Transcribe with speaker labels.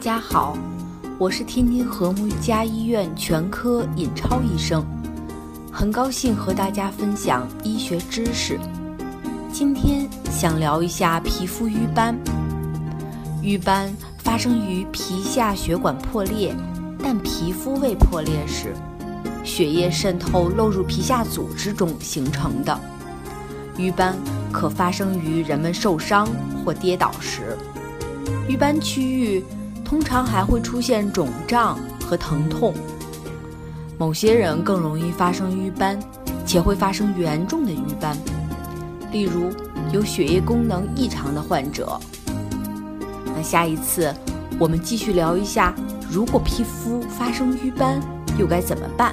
Speaker 1: 大家好，我是天津和睦家医院全科尹超医生，很高兴和大家分享医学知识。今天想聊一下皮肤瘀斑。瘀斑发生于皮下血管破裂，但皮肤未破裂时，血液渗透漏入皮下组织中形成的。瘀斑可发生于人们受伤或跌倒时。瘀斑区域通常还会出现肿胀和疼痛，某些人更容易发生瘀斑，且会发生严重的瘀斑，例如有血液功能异常的患者。那下一次我们继续聊一下，如果皮肤发生瘀斑，又该怎么办？